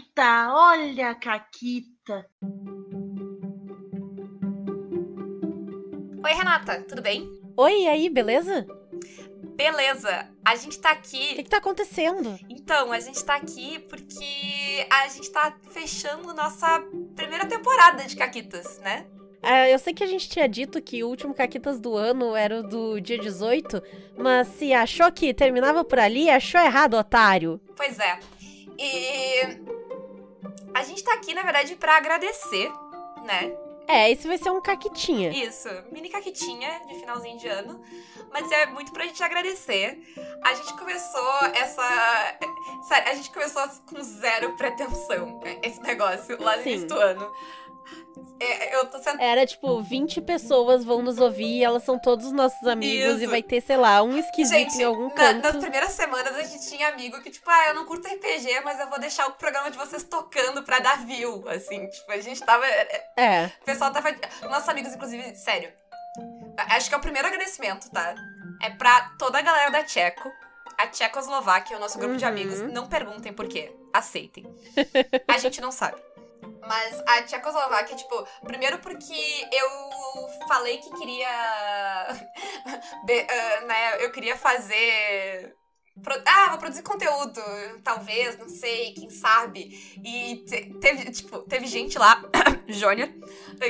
Caquita, olha a Caquita. Oi, Renata, tudo bem? Oi, e aí, beleza? Beleza, a gente tá O que, aqui. que tá acontecendo? Então, a gente tá aqui porque a gente tá fechando nossa primeira temporada de Caquitas, né? Ah, eu sei que a gente tinha dito que o último Caquitas do ano era o do dia 18, mas se achou que terminava por ali, achou errado, otário. Pois é. E a gente tá aqui, na verdade, pra agradecer, né? É, esse vai ser um Caquitinha. Isso, mini caquitinha de finalzinho de ano. Mas é muito pra gente agradecer. A gente começou essa. Sério, a gente começou com zero pretensão, né, esse negócio, lá no Sim. início do ano. É, eu tô. Era tipo, 20 pessoas vão nos ouvir e elas são todos os nossos amigos Isso. e vai ter, sei lá, um esquisito Gente, em algum na- canto. nas primeiras semanas a gente tinha amigo que, tipo, ah, eu não curto RPG, mas eu vou deixar o programa de vocês tocando pra dar view. Assim, tipo, a gente tava. É, O pessoal tava. Nossos amigos, inclusive, sério. Acho que é o primeiro agradecimento, tá? É pra toda a galera da Tcheco. A Tchecoslováquia, o nosso grupo de Uhum. amigos. Não perguntem por quê. Aceitem. A gente não sabe. Mas a Tchecoslováquia, tipo, primeiro porque eu falei que queria. de- ah, né, eu queria fazer. pro- Ah, vou produzir conteúdo, talvez, não sei, quem sabe. E te- teve, tipo, teve gente lá, Jônia,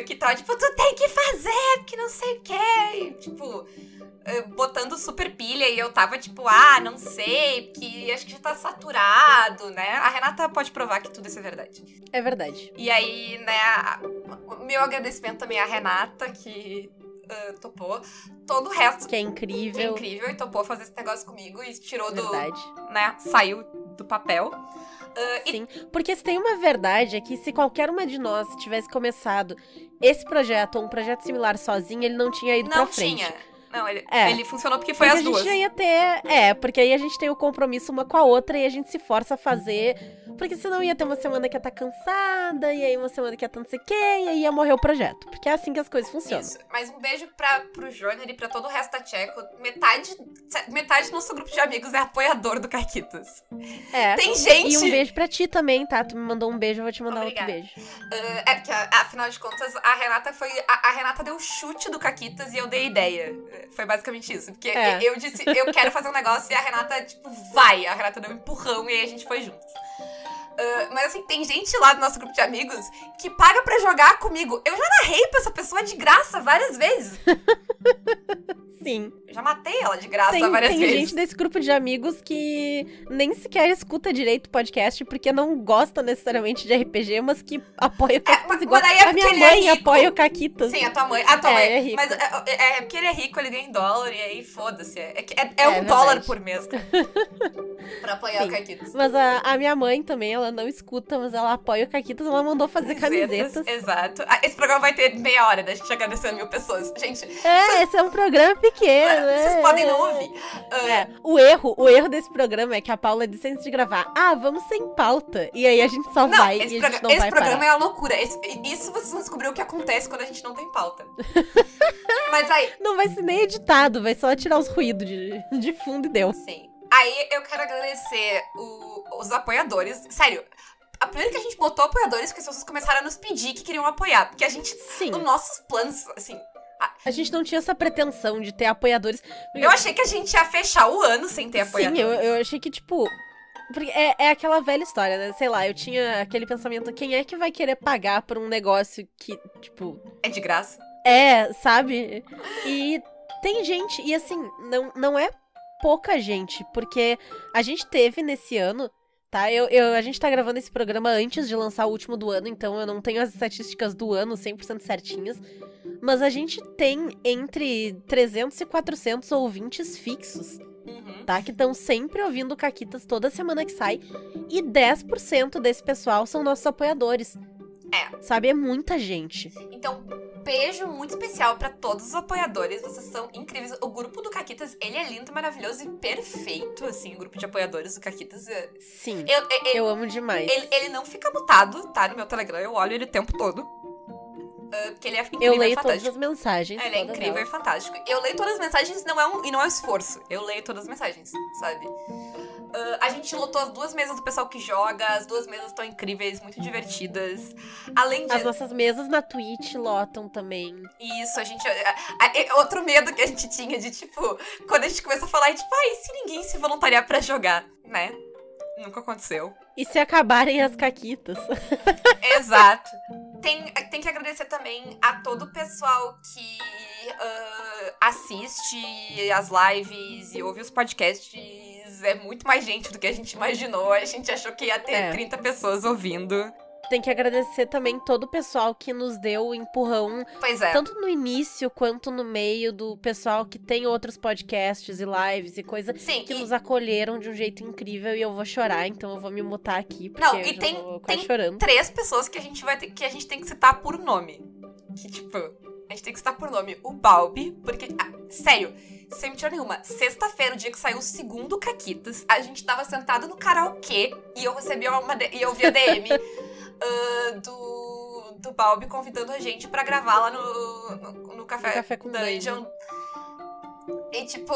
que tava, tipo, tu tem que fazer, porque não sei o quê. E, tipo, eh, botando super pilha e eu tava, tipo, ah, não sei, porque acho que já tá saturado, né? A Renata pode provar que tudo isso é verdade. é verdade. E aí, né, a- meu agradecimento também à Renata, que ah, topou. Todo o resto Que é é incrível. incrível e topou fazer esse negócio comigo e tirou do, Verdade. né, saiu do papel. E Sim, porque se tem uma verdade é que se qualquer uma de nós tivesse começado esse projeto ou um projeto similar sozinho, ele não tinha ido não pra frente. tinha. Não, ele, É. ele funcionou porque foi porque as a gente duas. já ia ter. É, porque aí a gente tem o compromisso uma com a outra e a gente se força a fazer. Porque senão ia ter uma semana que ia estar cansada, e aí uma semana que ia estar não sei o quê, e aí ia morrer o projeto. Porque é assim que as coisas funcionam. Isso. Mas um beijo pra, pro Jônior e pra todo o resto da Tcheco. Metade, metade do nosso grupo de amigos é apoiador do Caquitas. É. Tem gente. E um beijo pra ti também, tá? Tu me mandou um beijo, eu vou te mandar Obrigada. outro beijo. Ah, é porque, afinal de contas, a Renata foi. A, a Renata deu o chute do Caquitas e eu dei ideia. Eh, Foi basicamente isso. Porque É. eu disse, eu quero fazer um negócio e a Renata, tipo, vai. A Renata deu um empurrão e aí a gente foi juntos. Ah, mas assim, tem gente lá do nosso grupo de amigos que paga pra jogar comigo. Eu já narrei pra essa pessoa de graça várias vezes. Sim. Eu já matei ela de graça Tem, várias tem vezes. gente desse grupo de amigos que nem sequer escuta direito o podcast porque não gosta necessariamente de RPG, mas que apoia o Caquitas mas- igual. mas é a minha é mãe rico. apoia o Caquitas. Sim, a tua mãe. A tua É, mãe. é rico. Mas é, é- é porque ele é rico, ele ganha em dólar, e aí foda-se. É, é- é É um verdade. dólar por mês. pra apoiar Sim. o Caquitas. Mas a, a minha mãe também, ela não escuta, mas ela apoia o Caquitas, ela mandou fazer camisetas. Exato. Ah, Esse programa vai ter meia hora da gente agradecendo mil pessoas. Gente, É, esse é um programa pequeno, né? vocês podem não ouvir. Ah, É, o erro, o erro desse programa é que a Paula disse antes de gravar, ah, vamos sem pauta. E aí a gente só Não, vai esse, e a gente não esse vai programa parar. é a loucura. Esse- isso vocês vão descobrir o que acontece quando a gente não tem pauta. Mas aí, Não vai ser nem editado, vai só tirar os ruídos de, de fundo e deu. sim. Aí eu quero agradecer o- os apoiadores. Sério, a primeira que a gente botou apoiadores, porque as pessoas começaram a nos pedir que queriam apoiar. Porque a gente. Sim, Os nossos planos, assim. A gente não tinha essa pretensão de ter apoiadores. Eu achei que a gente ia fechar o ano sem ter Sim, apoiadores. eu, eu achei que, tipo. porque É, é aquela velha história, né? Sei lá, eu tinha aquele pensamento: quem é que vai querer pagar por um negócio que, tipo, É de graça. É, sabe? E tem gente, e assim, não, não é pouca gente, porque a gente teve nesse ano, tá? Eu, eu, a gente tá gravando esse programa antes de lançar o último do ano, então eu não tenho as estatísticas do ano 100% certinhas, mas a gente tem entre 300 e 400 ouvintes fixos, Uhum. tá? Que estão sempre ouvindo Caquitas toda semana que sai, e 10% desse pessoal são nossos apoiadores. É. Sabe? É muita gente. Então, beijo muito especial pra todos os apoiadores. Vocês são incríveis. O grupo do Caquitas, ele é lindo, maravilhoso e perfeito, assim, o grupo de apoiadores do Caquitas. é- Sim. Eu, eu- Eu amo demais. ele, ele não fica mutado, tá? No meu Telegram, eu olho ele o tempo todo. Ah, porque ele é incrível Eu leio todas as mensagens. Ele é incrível e fantástico. Eu leio todas as mensagens não é um, e não é um esforço. Eu leio todas as mensagens, sabe? Uh, a gente lotou as duas mesas do pessoal que joga, as duas mesas estão incríveis, muito divertidas. Além de. As nossas mesas na Twitch lotam também. Isso, a gente. a- a- outro medo que a gente tinha de, tipo, quando a gente começou a falar, tipo, ah, e se ninguém se voluntariar pra jogar, né? Nunca aconteceu. E se acabarem as caquitas? Exato. Tem, tem que agradecer também a todo o pessoal que ah, assiste as lives e ouve os podcasts. É muito mais gente do que a gente imaginou. A gente achou que ia ter É. 30 pessoas ouvindo. Tem que agradecer também todo o pessoal que nos deu o empurrão, Pois é. tanto no início quanto no meio do pessoal que tem outros podcasts e lives e coisa Sim, que e- nos acolheram de um jeito incrível e eu vou chorar, então eu vou me mutar aqui porque Não, e tem- tem chorando. três pessoas que a gente vai ter, que a gente tem que citar por nome. Que, tipo, a gente tem que citar por nome. O Balbi, porque. ah, sério, sem mentira nenhuma. Sexta-feira, o dia que saiu o segundo Caquitas, a gente tava sentado no karaokê e eu recebi uma. E eu vi a DM ah, do. Do Balbi convidando a gente pra gravar lá no, no, no café, No Café com Dungeon. E tipo.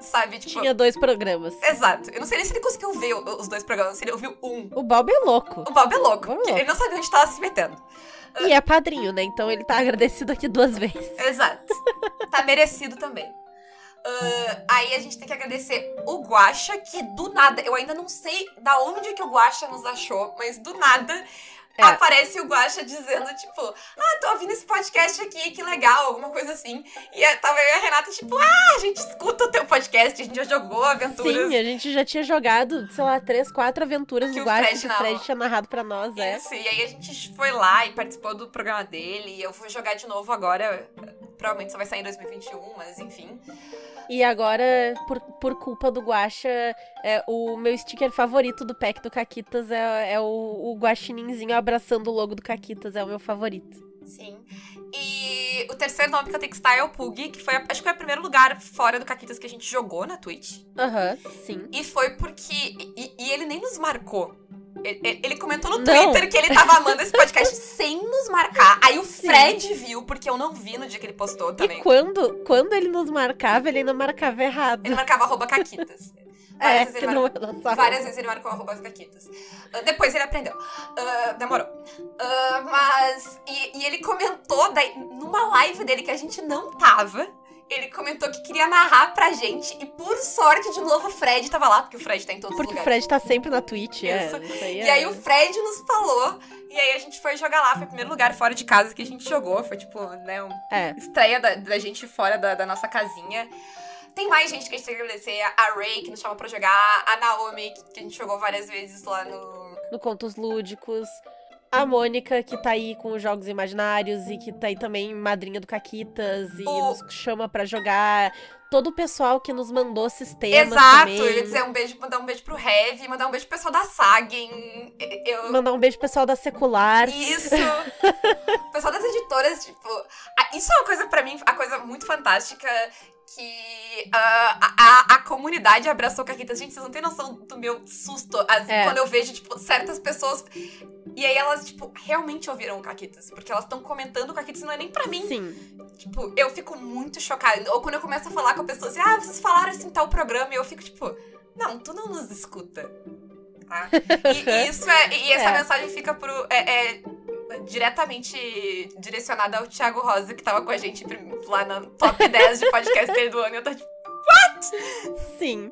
Sabe, tipo. Tinha dois programas. Exato. Eu não sei nem se ele conseguiu ver os dois programas, se ele ouviu um. O Bob é louco. O Bob é louco. Bob é louco. Ele não sabia onde tava se metendo. E é padrinho, né? Então ele tá agradecido aqui duas vezes. Exato. tá merecido também. Ah, aí a gente tem que agradecer o Guaxa, que do nada, eu ainda não sei da onde que o Guaxa nos achou, mas do nada É. aparece o Guaxa dizendo, tipo, ah, tô ouvindo esse podcast aqui, que legal, alguma coisa assim. E aí tava eu e a Renata, tipo, ah, a gente escuta o teu podcast, a gente já jogou aventuras. Sim, a gente já tinha jogado, sei lá, três, quatro aventuras Que do Guacha Fred que o. Fred tinha narrado pra nós, é. Isso, e aí a gente foi lá e participou do programa dele. E eu vou jogar de novo agora. Provavelmente só vai sair em 2021, mas enfim. E agora, por, por culpa do Guacha, é, o meu sticker favorito do pack do Caquitas é, é o, o guaxininzinho abraçando o logo do Caquitas, é o meu favorito. Sim. E o terceiro nome que eu tenho que citar é o Pug, que foi, acho que foi o primeiro lugar fora do Caquitas que a gente jogou na Twitch. Aham, sim. E foi porque. E, e ele nem nos marcou. Ele, comentou no Não. Twitter que ele tava amando esse podcast sem nos marcar. Aí o Sim. Fred viu, porque eu não vi no dia que ele postou também. E quando, quando ele nos marcava, ele ainda marcava errado. Ele marcava arroba caquitas. É, Várias vezes que ele não mar- é Várias vezes ele marcou arroba caquitas. Ah, depois ele aprendeu. Ah, demorou. Ah, mas. E, e ele comentou daí, numa live dele que a gente não tava. Ele comentou que queria narrar pra gente. E por sorte, de novo, o Fred tava lá, porque o Fred tá em todos Porque os o lugares. Fred tá sempre na Twitch, é. Isso. Isso aí E é- aí o Fred nos falou. E aí a gente foi jogar lá. Foi o primeiro lugar fora de casa que a gente jogou. Foi tipo, né, um É. estreia da, da gente fora da, da nossa casinha. Tem mais gente que a gente tem que agradecer. A Ray, que nos chama pra jogar. A Naomi, que, que a gente jogou várias vezes lá no. no Contos Lúdicos. A Mônica, que tá aí com os Jogos Imaginários e que tá aí também madrinha do Caquitas e O- nos chama pra jogar. Todo o pessoal que nos mandou sistemas Exato! também. Eu ia dizer um beijo, mandar um beijo pro Heavy, mandar um beijo pro pessoal da Sagen. Eu. Mandar um beijo pro pessoal da Secular. Isso! o pessoal das editoras, tipo. Isso é uma coisa pra mim, a coisa muito fantástica. Que ah, a, a, a comunidade abraçou Caquitas. Gente, vocês não têm noção do meu susto as- É. quando eu vejo, tipo, certas pessoas. E aí elas, tipo, realmente ouviram o Caquitas. Porque elas estão comentando o Caquitas, não é nem pra mim. Sim. Tipo, eu fico muito chocada. Ou quando eu começo a falar com a pessoa assim, ah, vocês falaram assim tal programa, e eu fico tipo, não, tu não nos escuta. Tá? E, e isso é. E essa É. mensagem fica pro. É, é diretamente direcionada ao Thiago Rosa, que tava com a gente lá na top 10 de podcast do ano. E eu tô tipo, Sim.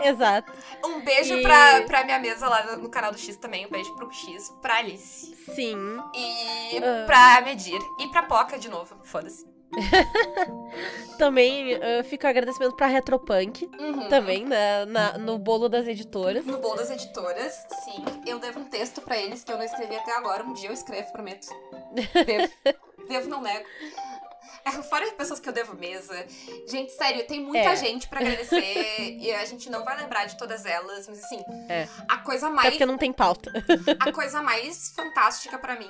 Exato. um beijo E- pra, pra minha mesa lá no, canal do X também. Um beijo pro X, pra Alice. Sim. E Ah. pra Medir. E pra Poca de novo. Foda-se. Também ah, fica o agradecimento pra Retropunk. Uhum. Também, na, na- no bolo das editoras. No bolo das editoras, sim. Eu devo um texto pra eles que eu não escrevi até agora. Um dia eu escrevo, prometo. Devo. devo, não nego. É, fora as pessoas que eu devo mesa. Gente, sério, tem muita É. gente pra agradecer. e a gente não vai lembrar de todas elas. Mas assim, É. a coisa Até mais. porque não tem pauta. A coisa mais fantástica pra mim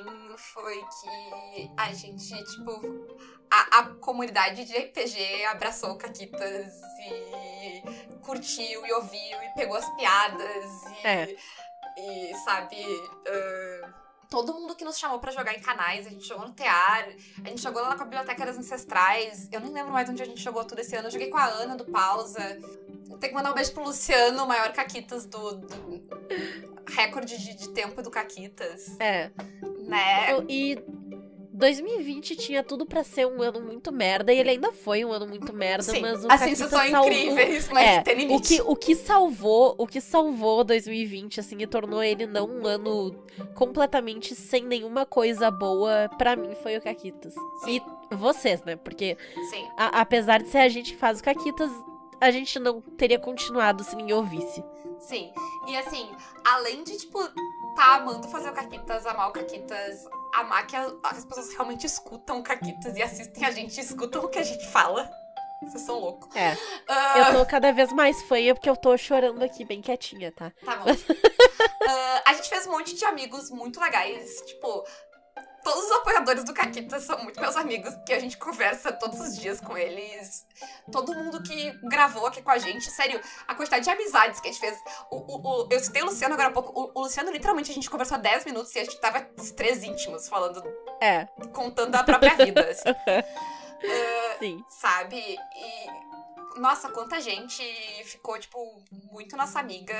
foi que a gente, tipo, a, a comunidade de RPG abraçou o Caquitas e curtiu e ouviu e pegou as piadas e, É. e sabe, ah, todo mundo que nos chamou pra jogar em canais. A gente jogou no Tear, a gente jogou lá na Biblioteca das Ancestrais. Eu nem lembro mais onde a gente jogou tudo esse ano. Eu joguei com a Ana do Pausa. Tem que mandar um beijo pro Luciano, o maior Caquitas do. do recorde de, de, tempo do Caquitas. É. Né? E 2020 tinha tudo para ser um ano muito merda, e ele ainda foi um ano muito merda, Sim, mas o as Caquita são salvou... incríveis, mas é, tem limite. O que, o que salvou, o que salvou 2020, assim, e tornou ele não um ano completamente sem nenhuma coisa boa, para mim foi o Caquitas. Sim. E vocês, né? Porque Sim. a, apesar de ser a gente que faz o Caquitas, a gente não teria continuado se ninguém ouvisse. Sim. E assim, além de, tipo, tá amando fazer o Caquitas, amar o Caquitas, amar que a, as pessoas realmente escutam Caquitas e assistem a gente, escutam o que a gente fala. Vocês são loucos. É. Uh, Eu tô cada vez mais fanha porque eu tô chorando aqui bem quietinha, tá? Tá bom. Uh, a gente fez um monte de amigos muito legais. Tipo, todos os apoiadores do Caquita são muito meus amigos, que a gente conversa todos os dias com eles. Todo mundo que gravou aqui com a gente, sério, a quantidade de amizades que a gente fez. O, o, o eu citei o Luciano agora há pouco. O, o, Luciano, literalmente, a gente conversou 10 minutos e a gente tava os três íntimos falando. É. Contando a própria vida. Assim. uh, Sim. Sabe? E nossa, quanta gente ficou, tipo, muito nossa amiga.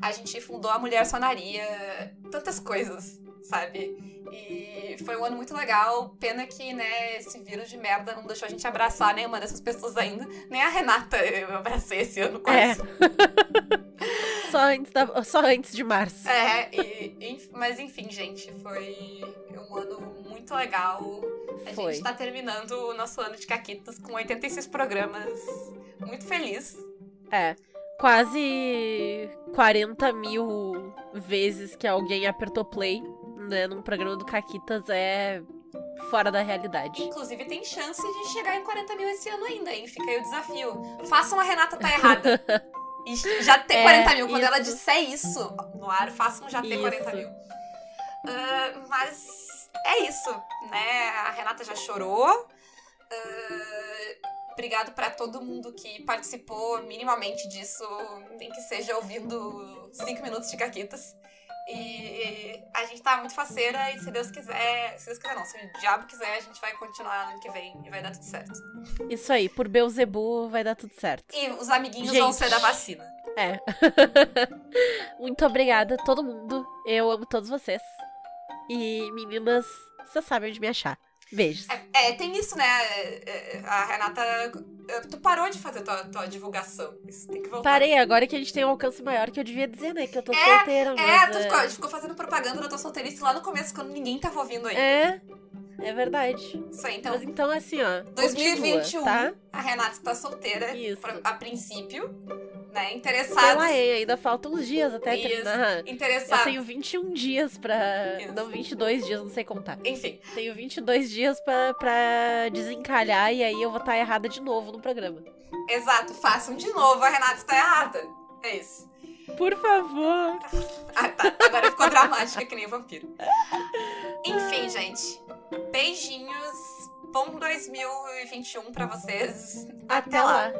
A gente fundou a Mulher Sonaria. Tantas coisas, sabe? E foi um ano muito legal. Pena que, né, esse vírus de merda não deixou a gente abraçar nenhuma dessas pessoas ainda. Nem a Renata eu abracei esse ano quase. É. só, antes da, só antes de março. É, e, mas enfim, gente, foi um ano muito legal. A Foi. gente tá terminando o nosso ano de Caquitas com 86 programas. Muito feliz. É. Quase 40 mil vezes que alguém apertou play né, num programa do Caquitas é fora da realidade. Inclusive, tem chance de chegar em 40 mil esse ano ainda, hein? Fica aí o desafio. Façam a Renata tá errada. E já ter É, 40 mil. Quando isso. ela disser isso no ar, façam já ter Isso. 40 mil. Ah, mas é isso, né? A Renata já chorou. Ah, obrigado pra todo mundo que participou minimamente disso, nem que seja ouvindo 5 minutos de caquitas. E a gente tá muito faceira e se Deus quiser, se Deus quiser não, se o diabo quiser, a gente vai continuar ano que vem e vai dar tudo certo. Isso aí, por Beuzebu vai dar tudo certo. E os amiguinhos vão Gente. ser da vacina. É. Muito obrigada, todo mundo. Eu amo todos vocês. E meninas, vocês sabem onde me achar. Beijos. É, tem isso, né? É, é, A Renata. É, Tu parou de fazer tua, tua divulgação. Isso tem que voltar. Parei, agora que a gente tem um alcance maior que eu devia dizer, né? Que eu tô É, solteira, mas. É, tu ficou, a gente ficou fazendo propaganda da tua solteirice lá no começo, quando ninguém tava ouvindo ainda. É, é verdade. Isso aí, então. Mas então, assim, ó. 2021, Continua, tá? a Renata está solteira Isso. pra- a princípio, né? Interessados. lá, hein, ainda faltam uns dias até Isso. terminar. Eu Interessados. tenho 21 dias pra. Isso. Não, 22 dias, não sei contar. Enfim, Tenho 22 dias pra, pra desencalhar e aí eu vou estar errada de novo no programa. exato. Façam de novo, a Renata está errada. É isso. Por favor. Ah, tá. Agora ficou dramática que nem vampiro. Enfim, gente. Beijinhos. Bom 2021 pra vocês. Até lá.